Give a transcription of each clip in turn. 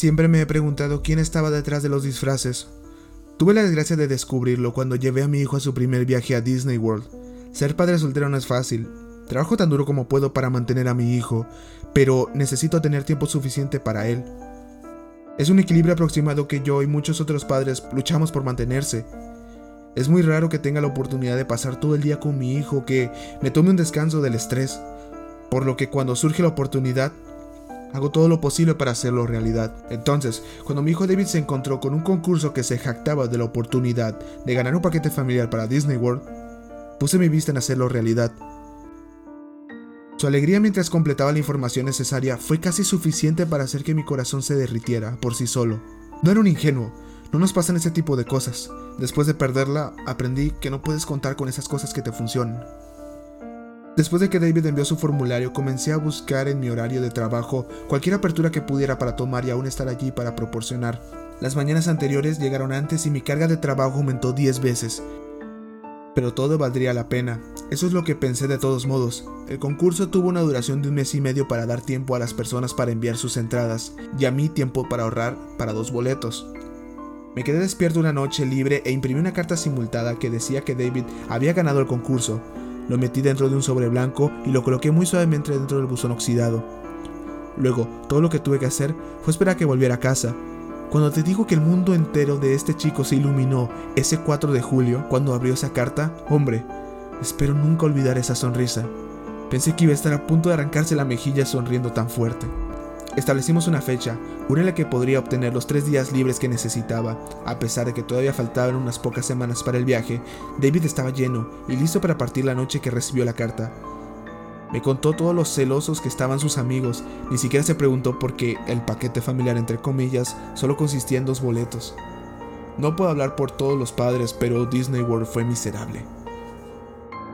Siempre me he preguntado quién estaba detrás de los disfraces. Tuve la desgracia de descubrirlo cuando llevé a mi hijo a su primer viaje a Disney World. Ser padre soltero no es fácil. Trabajo tan duro como puedo para mantener a mi hijo, pero necesito tener tiempo suficiente para él. Es un equilibrio aproximado que yo y muchos otros padres luchamos por mantenerse. Es muy raro que tenga la oportunidad de pasar todo el día con mi hijo, que me tome un descanso del estrés, por lo que cuando surge la oportunidad, hago todo lo posible para hacerlo realidad. Entonces, cuando mi hijo David se encontró con un concurso que se jactaba de la oportunidad de ganar un paquete familiar para Disney World, puse mi vista en hacerlo realidad. Su alegría mientras completaba la información necesaria fue casi suficiente para hacer que mi corazón se derritiera por sí solo. No era un ingenuo, no nos pasan ese tipo de cosas. Después de perderla, aprendí que no puedes contar con esas cosas que te funcionan. Después de que David envió su formulario, comencé a buscar en mi horario de trabajo cualquier apertura que pudiera para tomar y aún estar allí para proporcionar. Las mañanas anteriores llegaron antes y mi carga de trabajo aumentó 10 veces. Pero todo valdría la pena. Eso es lo que pensé de todos modos. El concurso tuvo una duración de un mes y medio para dar tiempo a las personas para enviar sus entradas y a mí tiempo para ahorrar para dos boletos. Me quedé despierto una noche libre e imprimí una carta simultada que decía que David había ganado el concurso. Lo metí dentro de un sobre blanco y lo coloqué muy suavemente dentro del buzón oxidado. Luego, todo lo que tuve que hacer fue esperar a que volviera a casa. Cuando te digo que el mundo entero de este chico se iluminó ese 4 de julio, cuando abrió esa carta, hombre, espero nunca olvidar esa sonrisa. Pensé que iba a estar a punto de arrancarse la mejilla sonriendo tan fuerte. Establecimos una fecha, una en la que podría obtener los tres días libres que necesitaba. A pesar de que todavía faltaban unas pocas semanas para el viaje, David estaba lleno y listo para partir la noche que recibió la carta. Me contó todos los celosos que estaban sus amigos, ni siquiera se preguntó por qué el paquete familiar entre comillas solo consistía en dos boletos. No puedo hablar por todos los padres, pero Disney World fue miserable.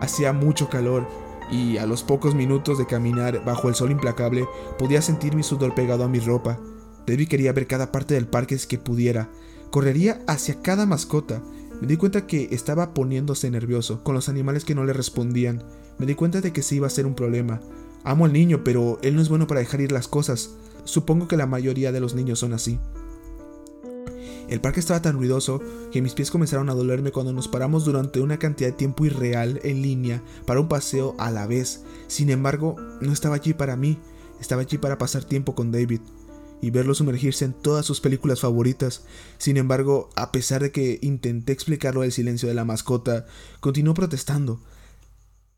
Hacía mucho calor y a los pocos minutos de caminar bajo el sol implacable podía sentir mi sudor pegado a mi ropa. David quería ver cada parte del parque que pudiera. Correría hacia cada mascota. Me di cuenta que estaba poniéndose nervioso con los animales que no le respondían. Me di cuenta de que se iba a ser un problema. Amo al niño, pero él no es bueno para dejar ir las cosas. Supongo que la mayoría de los niños son así. El parque estaba tan ruidoso que mis pies comenzaron a dolerme cuando nos paramos durante una cantidad de tiempo irreal en línea para un paseo a la vez. Sin embargo, no estaba allí para mí, estaba allí para pasar tiempo con David y verlo sumergirse en todas sus películas favoritas. Sin embargo, a pesar de que intenté explicarlo del silencio de la mascota, continuó protestando.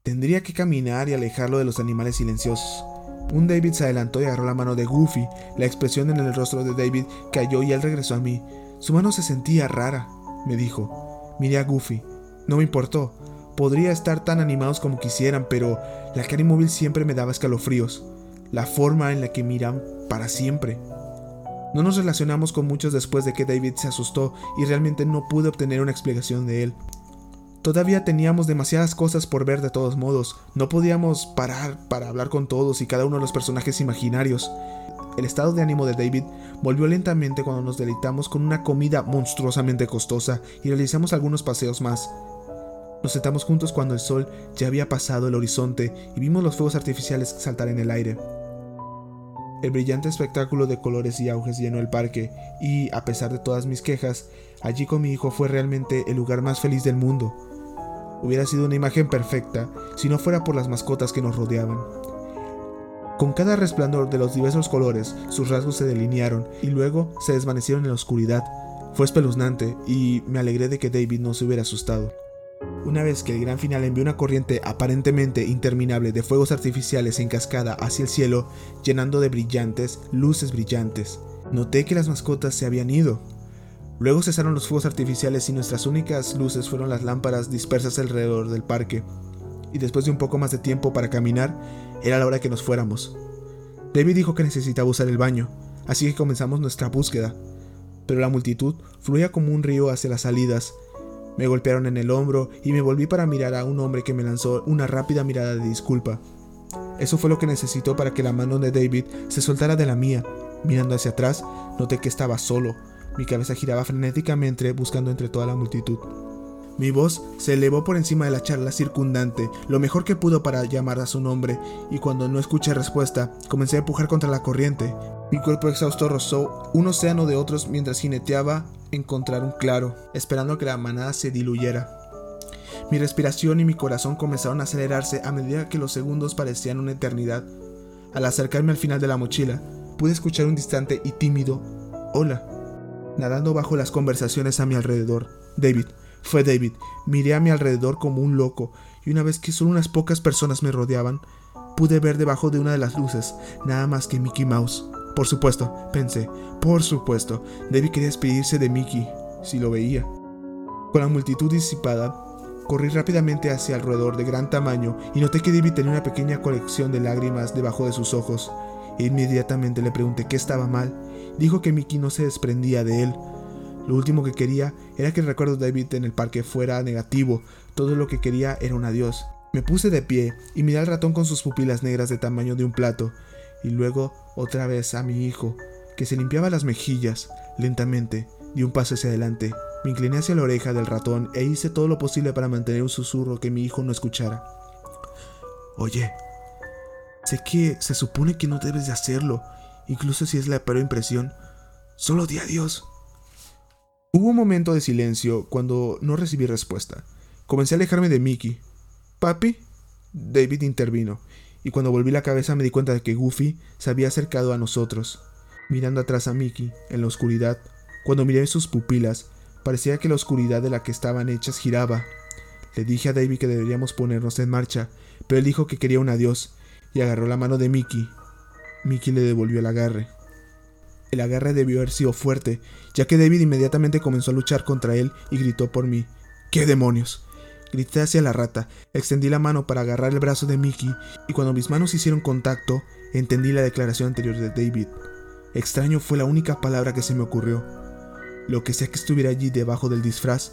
Tendría que caminar y alejarlo de los animales silenciosos. Un David se adelantó y agarró la mano de Goofy. La expresión en el rostro de David cayó y él regresó a mí. Su mano se sentía rara, me dijo. Miré a Goofy. No me importó. Podría estar tan animados como quisieran, pero la cara inmóvil siempre me daba escalofríos. La forma en la que miran para siempre. No nos relacionamos con muchos después de que David se asustó y realmente no pude obtener una explicación de él. Todavía teníamos demasiadas cosas por ver de todos modos. No podíamos parar para hablar con todos y cada uno de los personajes imaginarios. El estado de ánimo de David volvió lentamente cuando nos deleitamos con una comida monstruosamente costosa y realizamos algunos paseos más. Nos sentamos juntos cuando el sol ya había pasado el horizonte y vimos los fuegos artificiales saltar en el aire. El brillante espectáculo de colores y auges llenó el parque y, a pesar de todas mis quejas, allí con mi hijo fue realmente el lugar más feliz del mundo. Hubiera sido una imagen perfecta si no fuera por las mascotas que nos rodeaban. Con cada resplandor de los diversos colores, sus rasgos se delinearon y luego se desvanecieron en la oscuridad. Fue espeluznante y me alegré de que David no se hubiera asustado. Una vez que el gran final envió una corriente aparentemente interminable de fuegos artificiales en cascada hacia el cielo, llenando de brillantes, luces brillantes, noté que las mascotas se habían ido. Luego cesaron los fuegos artificiales y nuestras únicas luces fueron las lámparas dispersas alrededor del parque. Y después de un poco más de tiempo para caminar, era la hora que nos fuéramos. David dijo que necesitaba usar el baño, así que comenzamos nuestra búsqueda. Pero la multitud fluía como un río hacia las salidas. Me golpearon en el hombro y me volví para mirar a un hombre que me lanzó una rápida mirada de disculpa. Eso fue lo que necesitó para que la mano de David se soltara de la mía. Mirando hacia atrás, noté que estaba solo. Mi cabeza giraba frenéticamente buscando entre toda la multitud. Mi voz se elevó por encima de la charla circundante, lo mejor que pudo para llamar a su nombre, y cuando no escuché respuesta, comencé a empujar contra la corriente. Mi cuerpo exhausto rozó un océano de otros mientras jineteaba encontrar un claro, esperando que la manada se diluyera. Mi respiración y mi corazón comenzaron a acelerarse a medida que los segundos parecían una eternidad. Al acercarme al final de la mochila, pude escuchar un distante y tímido hola, nadando bajo las conversaciones a mi alrededor. David, fue David. Miré a mi alrededor como un loco, y una vez que solo unas pocas personas me rodeaban, pude ver debajo de una de las luces nada más que Mickey Mouse. Por supuesto, pensé, por supuesto, David quería despedirse de Mickey, si lo veía. Con la multitud disipada, corrí rápidamente hacia el roedor de gran tamaño y noté que David tenía una pequeña colección de lágrimas debajo de sus ojos. Inmediatamente le pregunté qué estaba mal. Dijo que Mickey no se desprendía de él. Lo último que quería era que el recuerdo de David en el parque fuera negativo. Todo lo que quería era un adiós. Me puse de pie y miré al ratón con sus pupilas negras de tamaño de un plato y luego otra vez a mi hijo, que se limpiaba las mejillas. Lentamente di un paso hacia adelante, me incliné hacia la oreja del ratón e hice todo lo posible para mantener un susurro que mi hijo no escuchara. Oye, sé que se supone que no debes de hacerlo, incluso si es la peor impresión. Solo di adiós. Hubo un momento de silencio cuando no recibí respuesta. Comencé a alejarme de Mickey. ¿Papi? David intervino y cuando volví la cabeza me di cuenta de que Goofy se había acercado a nosotros, mirando atrás a Mickey, en la oscuridad. Cuando miré sus pupilas, parecía que la oscuridad de la que estaban hechas giraba. Le dije a David que deberíamos ponernos en marcha, pero él dijo que quería un adiós, y agarró la mano de Mickey. Mickey le devolvió el agarre. El agarre debió haber sido fuerte, ya que David inmediatamente comenzó a luchar contra él y gritó por mí. ¿Qué demonios? Grité hacia la rata, extendí la mano para agarrar el brazo de Mickey y cuando mis manos hicieron contacto, entendí la declaración anterior de David. Extraño fue la única palabra que se me ocurrió. Lo que sea que estuviera allí debajo del disfraz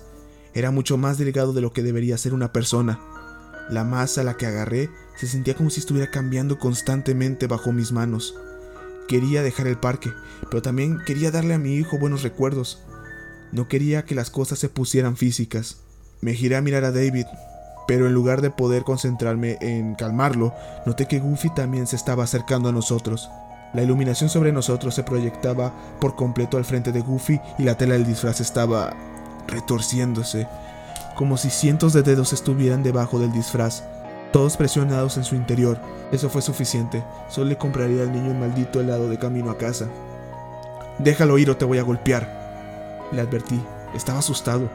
era mucho más delgado de lo que debería ser una persona. La masa a la que agarré se sentía como si estuviera cambiando constantemente bajo mis manos. Quería dejar el parque, pero también quería darle a mi hijo buenos recuerdos. No quería que las cosas se pusieran físicas. Me giré a mirar a David, pero en lugar de poder concentrarme en calmarlo, noté que Goofy también se estaba acercando a nosotros. La iluminación sobre nosotros se proyectaba por completo al frente de Goofy y la tela del disfraz estaba retorciéndose, como si cientos de dedos estuvieran debajo del disfraz, todos presionados en su interior. Eso fue suficiente, solo le compraría al niño un maldito helado de camino a casa. Déjalo ir o te voy a golpear. Le advertí, estaba asustado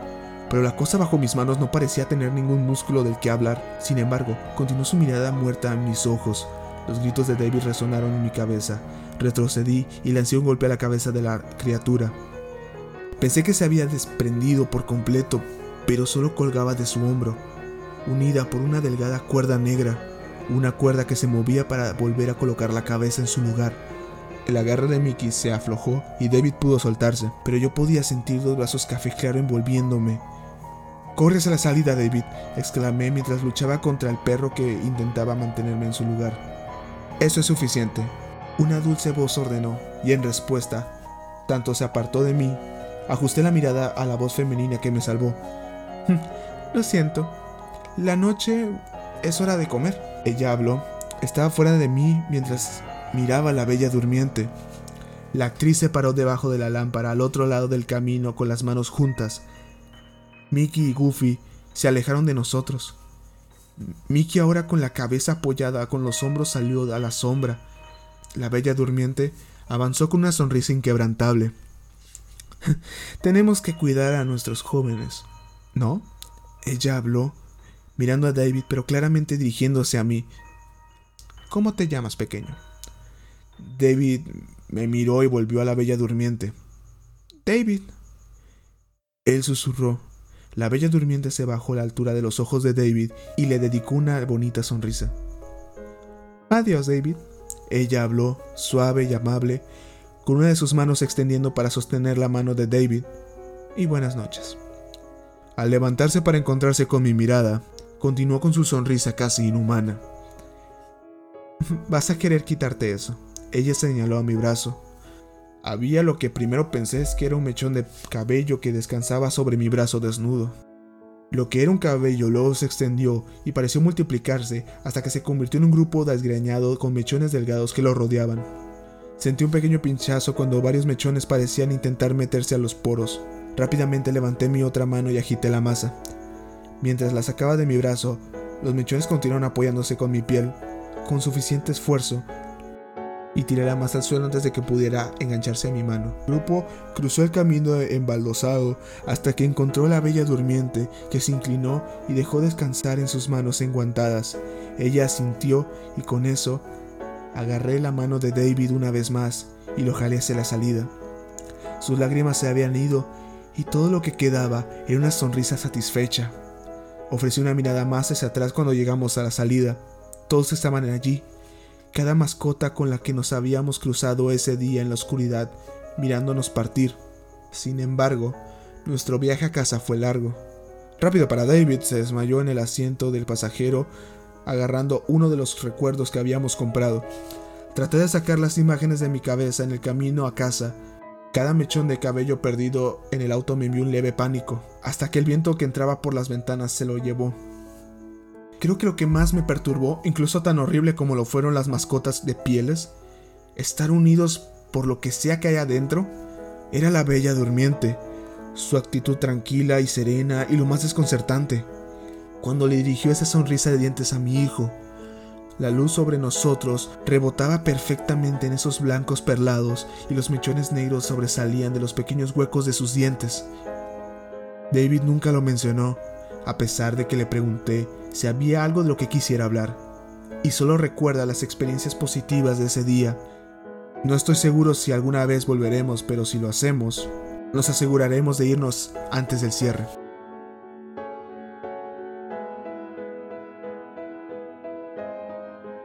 pero la cosa bajo mis manos no parecía tener ningún músculo del que hablar. Sin embargo, continuó su mirada muerta en mis ojos. Los gritos de David resonaron en mi cabeza. Retrocedí y lancé un golpe a la cabeza de la criatura. Pensé que se había desprendido por completo, pero solo colgaba de su hombro, unida por una delgada cuerda negra, una cuerda que se movía para volver a colocar la cabeza en su lugar. El agarre de Mickey se aflojó y David pudo soltarse, pero yo podía sentir dos brazos café claro envolviéndome. Corre hacia la salida, David, exclamé mientras luchaba contra el perro que intentaba mantenerme en su lugar. Eso es suficiente. Una dulce voz ordenó, y en respuesta, tanto se apartó de mí, ajusté la mirada a la voz femenina que me salvó. Lo siento. La noche es hora de comer. Ella habló. Estaba fuera de mí mientras miraba a la bella durmiente. La actriz se paró debajo de la lámpara al otro lado del camino con las manos juntas, Mickey y Goofy se alejaron de nosotros. Mickey ahora con la cabeza apoyada, con los hombros salió a la sombra. La bella durmiente avanzó con una sonrisa inquebrantable. Tenemos que cuidar a nuestros jóvenes, ¿no? Ella habló, mirando a David, pero claramente dirigiéndose a mí. ¿Cómo te llamas, pequeño? David me miró y volvió a la bella durmiente. David. Él susurró. La bella durmiente se bajó a la altura de los ojos de David y le dedicó una bonita sonrisa. Adiós, David. Ella habló, suave y amable, con una de sus manos extendiendo para sostener la mano de David. Y buenas noches. Al levantarse para encontrarse con mi mirada, continuó con su sonrisa casi inhumana. Vas a querer quitarte eso. Ella señaló a mi brazo. Había lo que primero pensé es que era un mechón de cabello que descansaba sobre mi brazo desnudo. Lo que era un cabello luego se extendió y pareció multiplicarse hasta que se convirtió en un grupo desgreñado con mechones delgados que lo rodeaban. Sentí un pequeño pinchazo cuando varios mechones parecían intentar meterse a los poros. Rápidamente levanté mi otra mano y agité la masa. Mientras la sacaba de mi brazo, los mechones continuaron apoyándose con mi piel, con suficiente esfuerzo, y tiré la masa al suelo antes de que pudiera engancharse a mi mano. El grupo cruzó el camino embaldosado hasta que encontró a la bella durmiente, que se inclinó y dejó descansar en sus manos enguantadas. Ella asintió y con eso agarré la mano de David una vez más y lo jalé hacia la salida. Sus lágrimas se habían ido y todo lo que quedaba era una sonrisa satisfecha. Ofrecí una mirada más hacia atrás cuando llegamos a la salida. Todos estaban allí, cada mascota con la que nos habíamos cruzado ese día en la oscuridad, mirándonos partir. Sin embargo, nuestro viaje a casa fue largo. Rápido para David se desmayó en el asiento del pasajero, agarrando uno de los recuerdos que habíamos comprado. Traté de sacar las imágenes de mi cabeza en el camino a casa. Cada mechón de cabello perdido en el auto me envió un leve pánico, hasta que el viento que entraba por las ventanas se lo llevó. Creo que lo que más me perturbó, incluso tan horrible como lo fueron las mascotas de pieles, estar unidos por lo que sea que hay adentro, era la bella durmiente, su actitud tranquila y serena y lo más desconcertante, cuando le dirigió esa sonrisa de dientes a mi hijo. La luz sobre nosotros rebotaba perfectamente en esos blancos perlados y los mechones negros sobresalían de los pequeños huecos de sus dientes. David nunca lo mencionó, a pesar de que le pregunté si había algo de lo que quisiera hablar, y solo recuerda las experiencias positivas de ese día. No estoy seguro si alguna vez volveremos, pero si lo hacemos, nos aseguraremos de irnos antes del cierre.